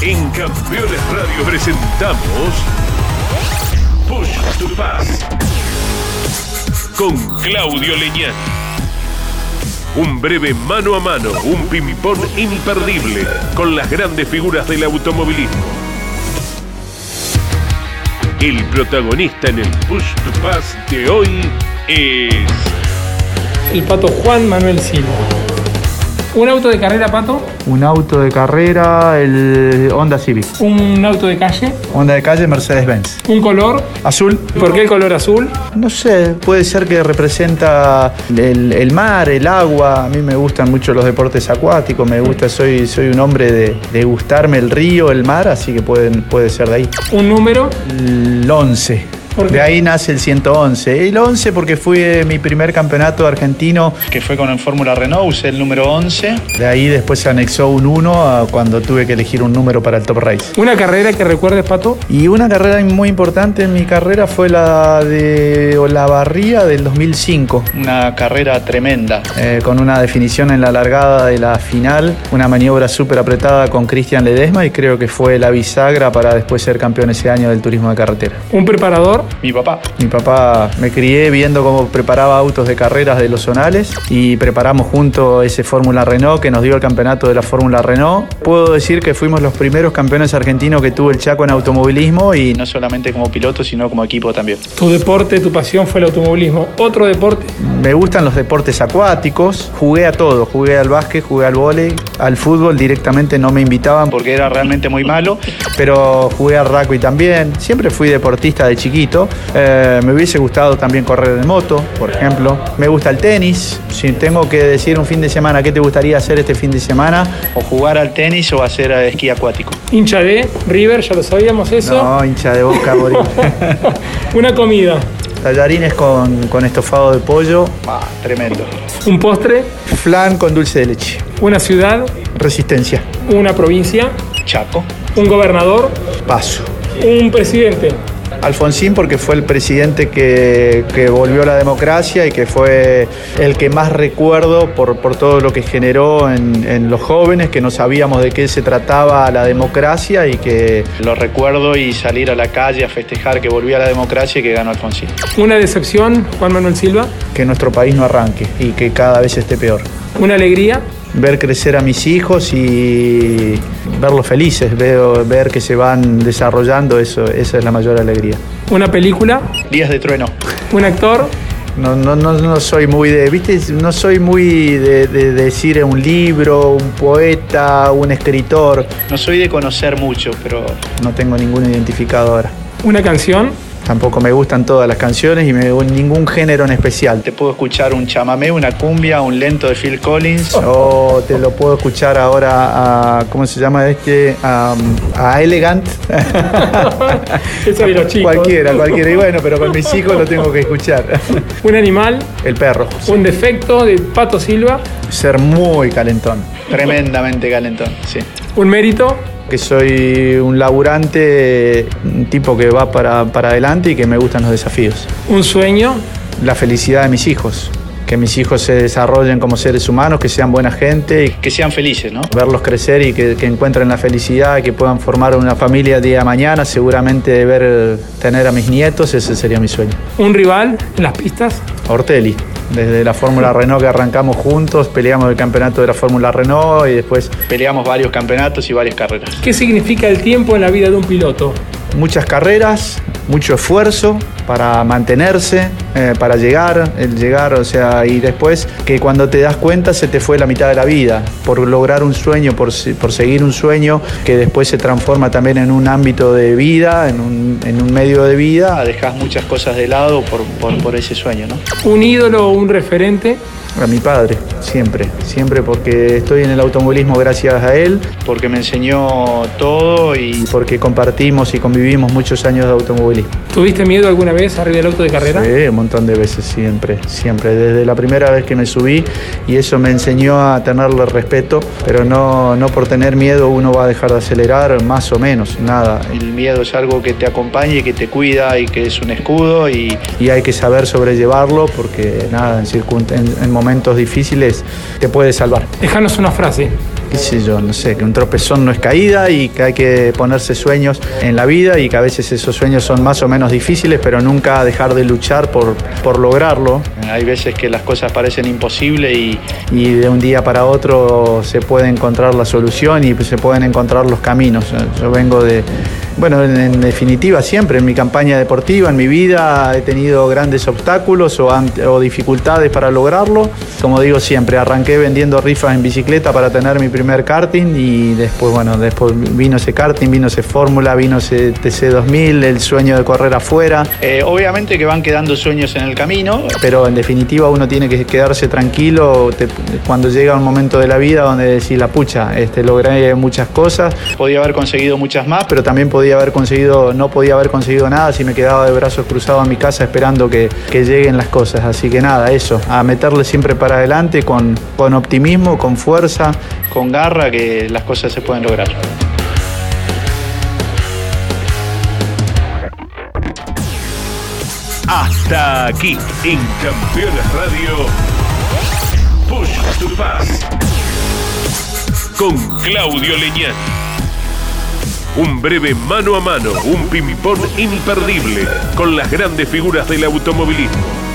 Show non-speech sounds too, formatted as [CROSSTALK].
En Campeones Radio presentamos Push to Pass con Claudio Leñán. Un breve mano a mano, un pimipón imperdible con las grandes figuras del automovilismo. El protagonista en el Push to Pass de hoy es El pato Juan Manuel Silva. ¿Un auto de carrera, pato? Un auto de carrera, el Honda Civic. ¿Un auto de calle? Honda de calle, Mercedes-Benz. ¿Un color? Azul. ¿Por qué el color azul? No sé, puede ser que representa el, el mar, el agua. A mí me gustan mucho los deportes acuáticos. Me gusta, soy, soy un hombre de, de gustarme el río, el mar, así que pueden, puede ser de ahí. ¿Un número? El 11. De ahí nace el 111. El 11 porque fue mi primer campeonato argentino. Que fue con el Fórmula Renault, usé el número 11. De ahí después se anexó un 1 a cuando tuve que elegir un número para el Top Race. ¿Una carrera que recuerdes, pato? Y una carrera muy importante en mi carrera fue la de Olavarría del 2005. Una carrera tremenda, eh, con una definición en la largada de la final, una maniobra súper apretada con Cristian Ledesma y creo que fue la bisagra para después ser campeón ese año del turismo de carretera. ¿Un preparador? Mi papá. Mi papá me crié viendo cómo preparaba autos de carreras de los zonales y preparamos juntos ese Fórmula Renault que nos dio el campeonato de la Fórmula Renault. Puedo decir que fuimos los primeros campeones argentinos que tuvo el Chaco en automovilismo y no solamente como piloto, sino como equipo también. Tu deporte, tu pasión fue el automovilismo. ¿Otro deporte? Me gustan los deportes acuáticos, jugué a todo, jugué al básquet, jugué al vóley, al fútbol directamente no me invitaban porque era realmente muy malo, pero jugué al rugby también, siempre fui deportista de chiquito, Eh, me hubiese gustado también correr en moto, por ejemplo, me gusta el tenis, si tengo que decir un fin de semana qué te gustaría hacer este fin de semana, o jugar al tenis o hacer eh, esquí acuático. ¿Hincha de River? Ya lo sabíamos eso. No, hincha de boca. [LAUGHS] ¿Una comida? Tallarines con, con estofado de pollo, ah, tremendo. ¿Un postre? Flan con dulce de leche. ¿Una ciudad? Resistencia. ¿Una provincia? Chaco. ¿Un gobernador? Paso. ¿Un presidente? Alfonsín porque fue el presidente que, que volvió a la democracia y que fue el que más recuerdo por, por todo lo que generó en, en los jóvenes, que no sabíamos de qué se trataba la democracia y que lo recuerdo y salir a la calle a festejar que volvió a la democracia y que ganó Alfonsín. ¿Una decepción, Juan Manuel Silva? Que nuestro país no arranque y que cada vez esté peor. ¿Una alegría? Ver crecer a mis hijos y verlos felices, veo, ver que se van desarrollando, eso, esa es la mayor alegría. ¿Una película? Días de trueno. ¿Un actor? No, no, no, no soy muy de, viste, no soy muy de, de, decir un libro, un poeta, un escritor. No soy de conocer mucho, pero no tengo ningún identificado ahora. ¿Una canción? Tampoco me gustan todas las canciones y me, ningún género en especial. Te puedo escuchar un chamamé, una cumbia, un lento de Phil Collins, o te lo puedo escuchar ahora a, ¿cómo se llama este? A, a Elegant. [LAUGHS] Eso de los chicos. Cualquiera, cualquiera. Y bueno, pero con mis hijos lo tengo que escuchar. [LAUGHS] ¿Un animal? El perro. ¿Un defecto de Pato Silva? Ser muy calentón. Tremendamente calentón, sí. ¿Un mérito? Que soy un laburante, un tipo que va para, para, adelante y que me gustan los desafíos. ¿Un sueño? La felicidad de mis hijos. Que mis hijos se desarrollen como seres humanos, que sean buena gente y que sean felices, ¿no? Verlos crecer y que, que encuentren la felicidad, que puedan formar una familia el día de mañana, seguramente ver tener a mis nietos, ese sería mi sueño. ¿Un rival en las pistas? Ortelli desde la Fórmula Renault que arrancamos juntos, peleamos el campeonato de la Fórmula Renault y después peleamos varios campeonatos y varias carreras. ¿Qué significa el tiempo en la vida de un piloto? Muchas carreras, mucho esfuerzo para mantenerse, eh, para llegar, el llegar, o sea, y después que cuando te das cuenta se te fue la mitad de la vida, por lograr un sueño, por, por seguir un sueño que después se transforma también en un ámbito de vida, en un, en un medio de vida, dejas muchas cosas de lado por, por, por ese sueño, ¿no? ¿Un ídolo o un referente? A mi padre, siempre, siempre porque estoy en el automovilismo gracias a él, porque me enseñó todo y porque compartimos y convivimos muchos años de automovilismo. ¿Tuviste miedo alguna vez arriba del auto de carrera? Sí, un montón de veces, siempre, siempre, desde la primera vez que me subí y eso me enseñó a tenerle respeto, pero no, no por tener miedo uno va a dejar de acelerar, más o menos, nada. El miedo es algo que te acompaña y que te cuida y que es un escudo y, y hay que saber sobrellevarlo porque nada, en, en, en momentos difíciles te puede salvar. Déjanos una frase. qué sé yo, no sé, que un tropezón no es caída y que hay que ponerse sueños en la vida y que a veces esos sueños son más o menos difíciles, pero nunca dejar de luchar por, por lograrlo. Hay veces que las cosas parecen imposibles y, y de un día para otro se puede encontrar la solución y se pueden encontrar los caminos. Yo vengo de, bueno, en, definitiva siempre en mi campaña deportiva, en mi vida he tenido grandes obstáculos o, o dificultades para lograrlo. Como digo siempre, arranqué vendiendo rifas en bicicleta para tener mi primer karting y después, bueno, después vino ese karting, vino ese Fórmula, vino ese TC2000, el sueño de correr afuera. Eh, obviamente que van quedando sueños en el camino, pero en definitiva uno tiene que quedarse tranquilo cuando llega un momento de la vida donde decís la pucha, este, logré muchas cosas, podía haber conseguido muchas más, pero también haber conseguido, no podía haber conseguido nada si me quedaba de brazos cruzados en mi casa esperando que, que lleguen las cosas. Así que nada, eso, a meterle siempre para adelante con, con optimismo, con fuerza, con garra, que las cosas se pueden lograr. Hasta aquí en Campeones Radio Push to Pass con Claudio Leñán. Un breve mano a mano, un ping-pong imperdible con las grandes figuras del automovilismo